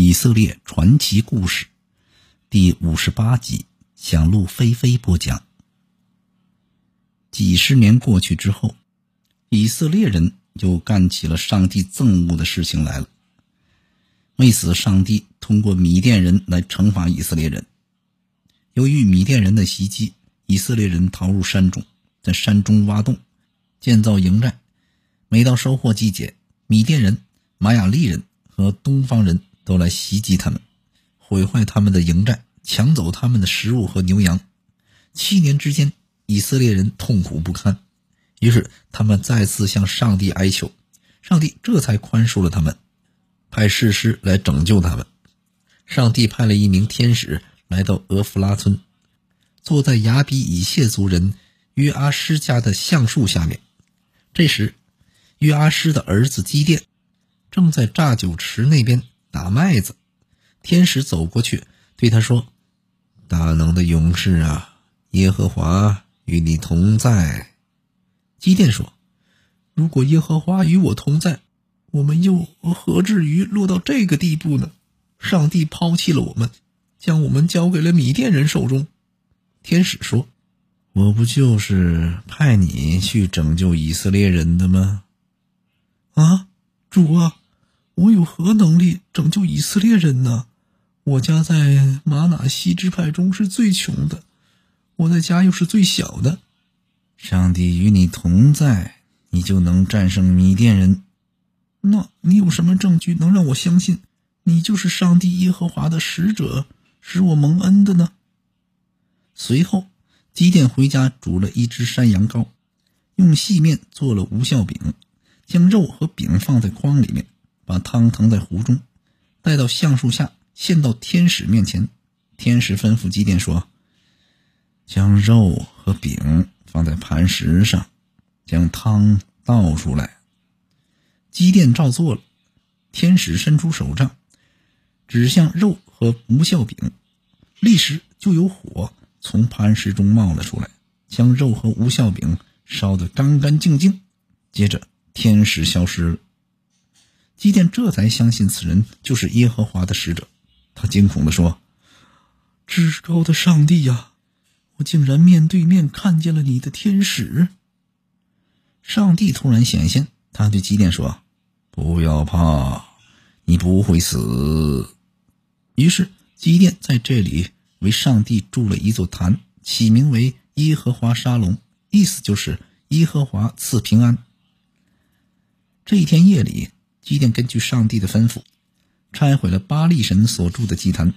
以色列传奇故事第五十八集，想录菲菲播讲。几十年过去之后，以色列人又干起了上帝憎恶的事情来了。为此，上帝通过米甸人来惩罚以色列人。由于米甸人的袭击，以色列人逃入山中，在山中挖洞，建造营寨。每到收获季节，米甸人、玛雅利人和东方人都来袭击他们，毁坏他们的营寨，抢走他们的食物和牛羊。七年之间，以色列人痛苦不堪，于是他们再次向上帝哀求，上帝这才宽恕了他们，派士师来拯救他们。上帝派了一名天使来到俄弗拉村，坐在雅比以谢族人约阿施家的橡树下面。这时，约阿施的儿子基甸正在榨酒池那边打麦子，天使走过去对他说：“大能的勇士啊，耶和华与你同在。”基甸说：“如果耶和华与我同在，我们又何至于落到这个地步呢？上帝抛弃了我们，将我们交给了米甸人手中。”天使说：“我不就是派你去拯救以色列人的吗？”啊，主啊，我有何能力拯救以色列人呢？我家在玛纳西支派中是最穷的，我在家又是最小的。上帝与你同在，你就能战胜米甸人。那你有什么证据能让我相信你就是上帝耶和华的使者，使我蒙恩的呢？随后，基甸回家煮了一只山羊羔，用细面做了无效饼。将肉和饼放在筐里面，把汤腾在壶中，带到橡树下，献到天使面前。天使吩咐基甸说：“将肉和饼放在磐石上，将汤倒出来。”基甸照做了。天使伸出手杖，指向肉和无效饼，立时就有火从磐石中冒了出来，将肉和无效饼烧得干干净净。接着。天使消失了，基甸这才相信此人就是耶和华的使者。他惊恐地说：“至高的上帝呀，我竟然面对面看见了你的天使！”上帝突然显现，他对基甸说：“不要怕，你不会死。”于是基甸在这里为上帝筑了一座坛，起名为耶和华沙龙，意思就是耶和华赐平安。这一天夜里，基甸根据上帝的吩咐，拆毁了巴力神所住的祭坛，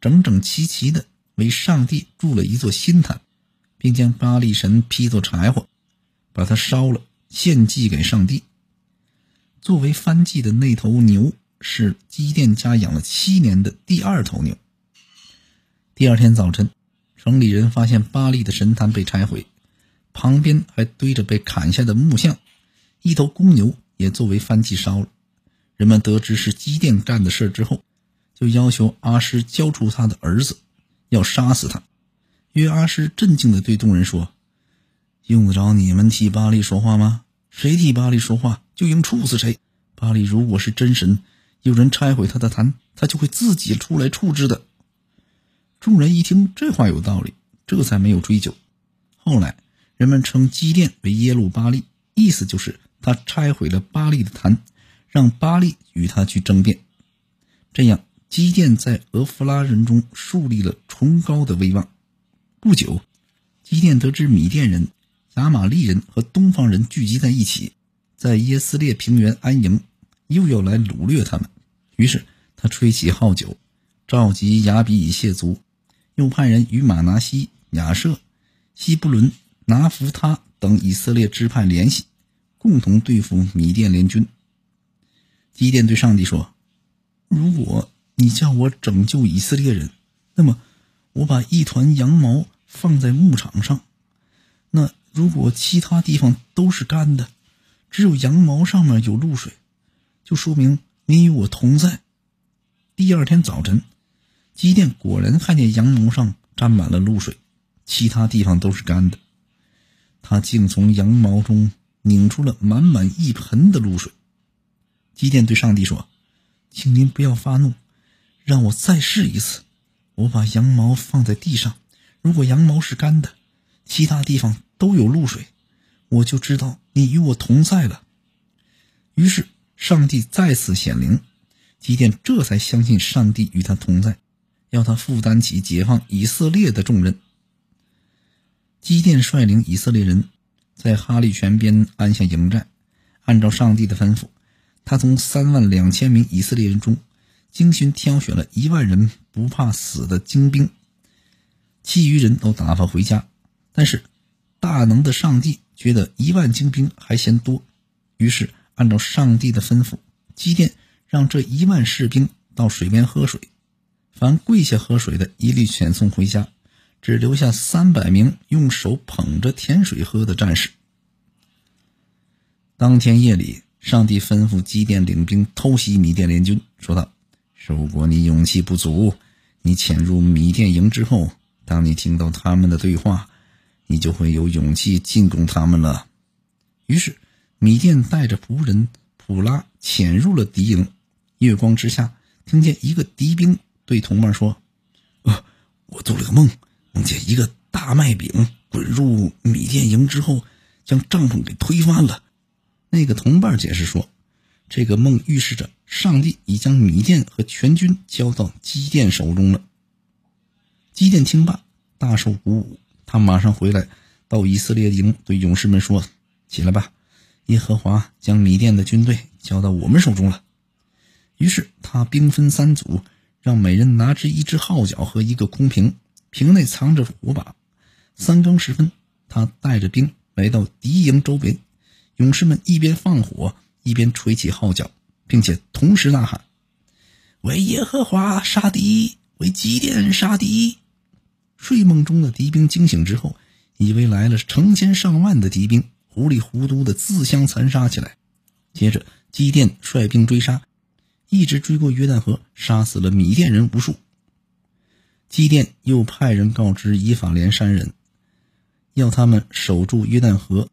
整整齐齐的为上帝筑了一座新坛，并将巴力神劈作柴火，把它烧了，献祭给上帝。作为翻祭的那头牛，是基甸家养了七年的第二头牛。第二天早晨，城里人发现巴力的神坛被拆毁，旁边还堆着被砍下的木像，一头公牛。也作为翻祭烧了。人们得知是基甸干的事之后，就要求阿诗交出他的儿子，要杀死他。约阿诗镇静地对众人说：“用得着你们替巴利说话吗？谁替巴利说话，就应处死谁。巴利如果是真神，有人拆毁他的坛，他就会自己出来处置的。”众人一听这话有道理，这才没有追究。后来，人们称基甸为耶路巴利，意思就是。他拆毁了巴利的坛，让巴利与他去争辩，这样基甸在俄弗拉人中树立了崇高的威望。不久，基甸得知米甸人、亚玛利人和东方人聚集在一起，在耶斯列平原安营，又要来掳掠他们。于是他吹起号角，召集雅比以谢族，又派人与马拿西、亚舍、西布伦、拿弗他等以色列支派联系。共同对付米甸联军。基甸对上帝说：“如果你叫我拯救以色列人，那么我把一团羊毛放在牧场上。那如果其他地方都是干的，只有羊毛上面有露水，就说明你与我同在。”第二天早晨，基甸果然看见羊毛上沾满了露水，其他地方都是干的。他竟从羊毛中。拧出了满满一盆的露水。基甸对上帝说：“请您不要发怒，让我再试一次。我把羊毛放在地上，如果羊毛是干的，其他地方都有露水，我就知道你与我同在了。于是上帝再次显灵，基甸这才相信上帝与他同在，要他负担起解放以色列的重任。基甸率领以色列人在哈利泉边安下营寨，按照上帝的吩咐，他从三万两千名以色列人中。精心挑选了一万人不怕死的精兵，其余人都打发回家。但是，大能的上帝觉得一万精兵还嫌多，于是按照上帝的吩咐，基甸让这一万士兵到水边喝水，凡跪下喝水的，一律遣送回家，只留下三百名用手捧着甜水喝的战士。当天夜里，上帝吩咐基甸领兵偷袭米甸联军，说道。如果你勇气不足，你潜入米甸营之后，当你听到他们的对话，你就会有勇气进攻他们了。于是，米甸带着仆人普拉潜入了敌营。月光之下，听见一个敌兵对同伴说：“呃，我做了个梦，梦见一个大麦饼滚入米甸营之后，将帐篷给推翻了。”那个同伴解释说。这个梦预示着上帝已将米甸和全军交到基甸手中了。基甸听罢，大受鼓舞，他马上回来，到以色列营对勇士们说：“起来吧，耶和华将米甸的军队交到我们手中了。”于是他兵分三组，让每人拿着一只号角和一个空瓶，瓶内藏着火把。三更时分，他带着兵来到敌营周围，勇士们一边放火。一边吹起号角，并且同时呐喊：“为耶和华杀敌，为基甸杀敌！”睡梦中的敌兵惊醒之后，以为来了成千上万的敌兵，糊里糊涂的自相残杀起来。接着，基甸率兵追杀，一直追过约旦河，杀死了米甸人无数。基甸又派人告知以法莲山人，要他们守住约旦河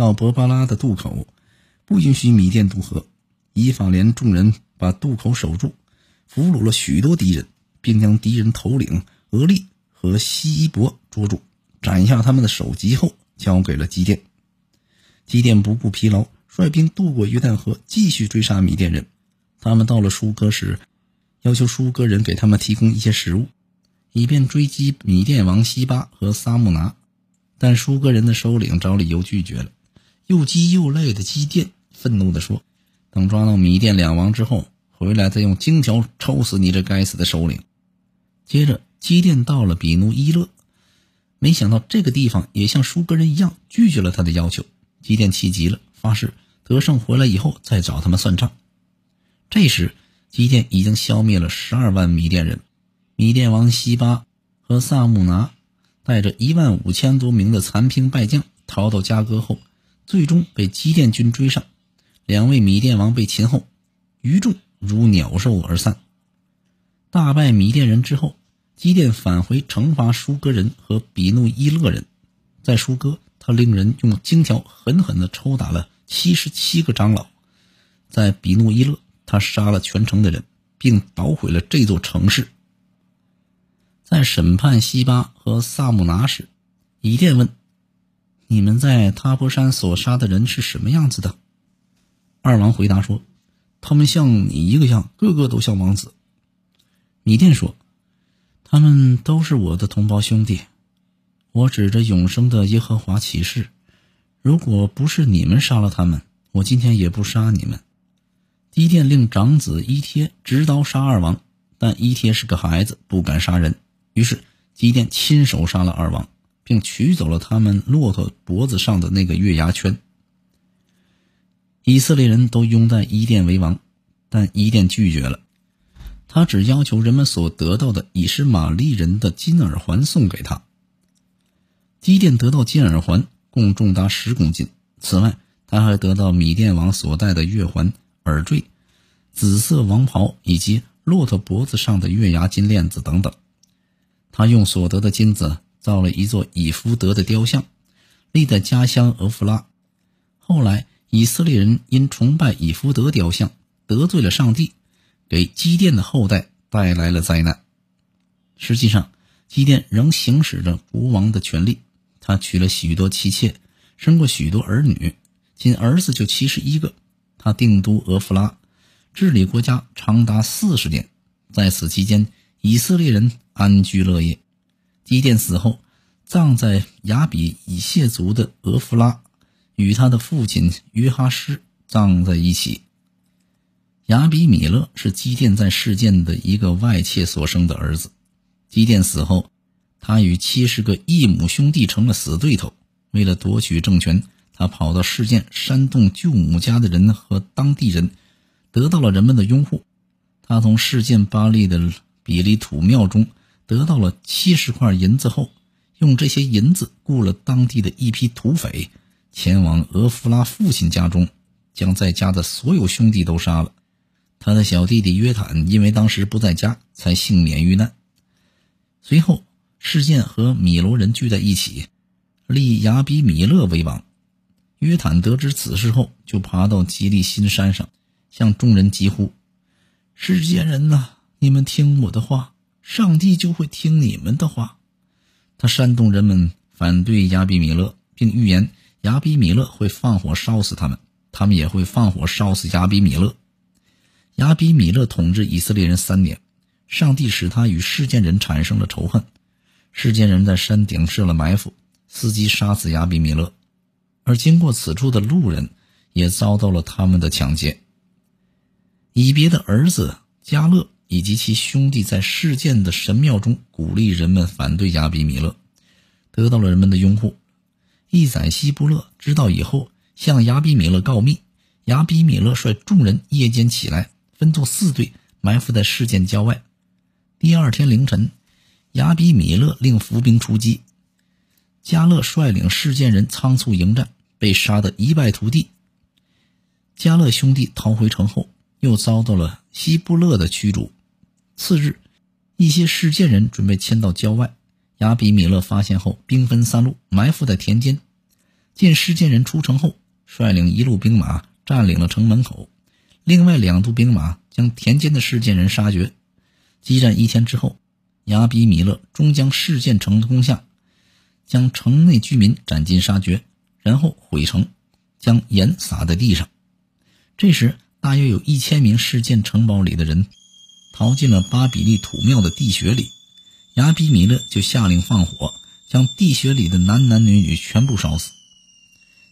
到博巴拉的渡口。不允许米甸渡河，以法连众人把渡口守住，俘虏了许多敌人，并将敌人头领俄利和西伊伯捉住，斩下他们的首级后，交给了基甸。基甸不顾疲劳，率兵渡过约旦河，继续追杀米甸人。他们到了舒哥时，要求舒哥人给他们提供一些食物，以便追击米甸王西巴和撒木拿，但舒哥人的首领找理由拒绝了。又饥又累的基店。愤怒地说：“等抓到米店两王之后，回来再用荆条抽死你这该死的首领。”接着，基店到了比努伊勒，没想到这个地方也像舒格人一样拒绝了他的要求。基店气急了，发誓得胜回来以后再找他们算账。这时，基店已经消灭了十二万米店人，米店王西巴和萨木拿带着一万五千多名的残兵败将逃到加哥后，最终被基甸军追上。两位米甸王被擒后，余众如鸟兽而散。大败米甸人之后，基甸返回惩罚舒哥人和比努伊勒人。在舒哥，他令人用荆条狠狠地抽打了七十七个长老；在比努伊勒，他杀了全城的人，并捣毁了这座城市。在审判西巴和萨姆拿时，以甸问：“你们在塔坡山所杀的人是什么样子的？”二王回答说：“他们像你一个样，个个都像王子。”米甸说：“他们都是我的同胞兄弟。我指着永生的耶和华起誓，如果不是你们杀了他们，我今天也不杀你们。”基甸令长子伊贴执刀杀二王，但伊贴是个孩子，不敢杀人。于是基甸亲手杀了二王，并取走了他们骆驼脖子上的那个月牙圈。以色列人都拥戴伊甸为王，但伊甸拒绝了。他只要求人们所得到的以实玛利人的金耳环送给他。伊甸得到金耳环，共重达十公斤。此外，他还得到米甸王所戴的月环、耳坠、紫色王袍以及骆驼脖子上的月牙金链子等等。他用所得的金子造了一座以福德的雕像，立在家乡俄弗拉。后来。以色列人因崇拜以弗德雕像得罪了上帝，给基甸的后代带来了灾难。实际上，基甸仍行使着国王的权利，他娶了许多妻妾，生过许多儿女，仅儿子就七十一个。他定都俄弗拉，治理国家长达四十年，在此期间，以色列人安居乐业。基甸死后，葬在雅比以谢族的俄弗拉，与他的父亲约哈施葬在一起。雅比米勒是基甸在事件的一个外妾所生的儿子。基甸死后，他与七十个异母兄弟成了死对头。为了夺取政权，他跑到事件煽动舅母家的人和当地人，得到了人们的拥护。他从事件巴利的比利土庙中得到了七十块银子后，用这些银子雇了当地的一批土匪，前往俄弗拉父亲家中，将在家的所有兄弟都杀了。他的小弟弟约坦因为当时不在家，才幸免遇难。随后，事件和米罗人聚在一起，立亚比米勒为王。约坦得知此事后，就爬到吉利新山上，向众人疾呼：“世间人呐，你们听我的话，上帝就会听你们的话。”他煽动人们反对亚比米勒，并预言亚比米勒会放火烧死他们，他们也会放火烧死亚比米勒。亚比米勒统治以色列人三年，上帝使他与世间人产生了仇恨。世间人在山顶设了埋伏，伺机杀死亚比米勒，而经过此处的路人也遭到了他们的抢劫。以别的儿子加勒以及其兄弟在事件的神庙中鼓励人们反对亚比米勒，得到了人们的拥护。一宰西布勒知道以后，向亚比米勒告密，亚比米勒率众人夜间起来。分作四队，埋伏在事件郊外。第二天凌晨，亚比米勒令伏兵出击，加勒率领事件人仓促迎战，被杀得一败涂地。加勒兄弟逃回城后，又遭到了希布勒的驱逐。次日，一些事件人准备迁到郊外，亚比米勒发现后，兵分三路埋伏在田间。见事件人出城后，率领一路兵马占领了城门口。另外两路兵马将田间的事件人杀绝。激战一天之后，亚比米勒终将事件城攻下，将城内居民斩尽杀绝，然后毁城，将盐撒在地上。这时，大约有一千名事件城堡里的人逃进了巴比利土庙的地穴里。亚比米勒就下令放火，将地穴里的男男女女全部烧死。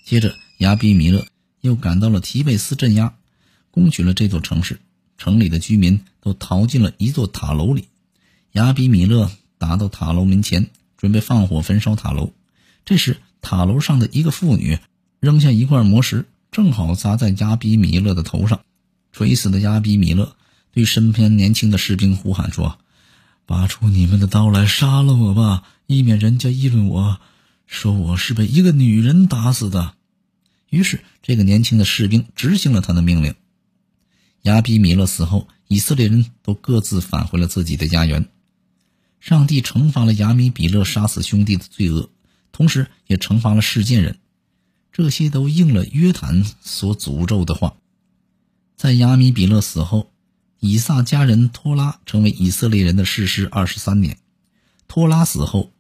接着，亚比米勒又赶到了提贝斯镇压。攻取了这座城市，城里的居民都逃进了一座塔楼里。亚比米勒打到塔楼门前，准备放火焚烧塔楼。这时，塔楼上的一个妇女扔下一块魔石，正好砸在亚比米勒的头上。垂死的亚比米勒对身边年轻的士兵呼喊说：“拔出你们的刀来，杀了我吧，以免人家议论我，说我是被一个女人打死的。”于是，这个年轻的士兵执行了他的命令。亚比米勒死后，以色列人都各自返回了自己的家园。上帝惩罚了亚米比勒杀死兄弟的罪恶，同时也惩罚了事件人。这些都应了约坦所诅咒的话。在亚米比勒死后，以撒家人托拉成为以色列人的士师二十三年。托拉死后，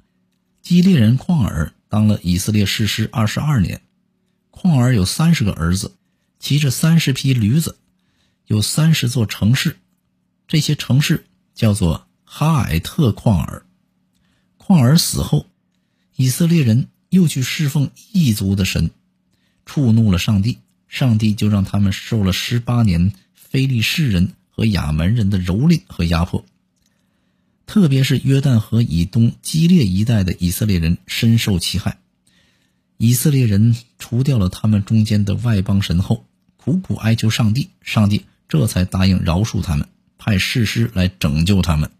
基列人旷尔当了以色列士师二十二年。旷尔有三十个儿子，骑着三十匹驴子。有三十座城市，这些城市叫做哈尔特旷尔。旷尔死后，以色列人又去侍奉异族的神，触怒了上帝，上帝就让他们受了十八年非利士人和亚门人的蹂躏和压迫。特别是约旦河以东激烈一带的以色列人深受其害。以色列人除掉了他们中间的外邦神后，苦苦哀求上帝，上帝。这才答应饶恕他们，派士师来拯救他们。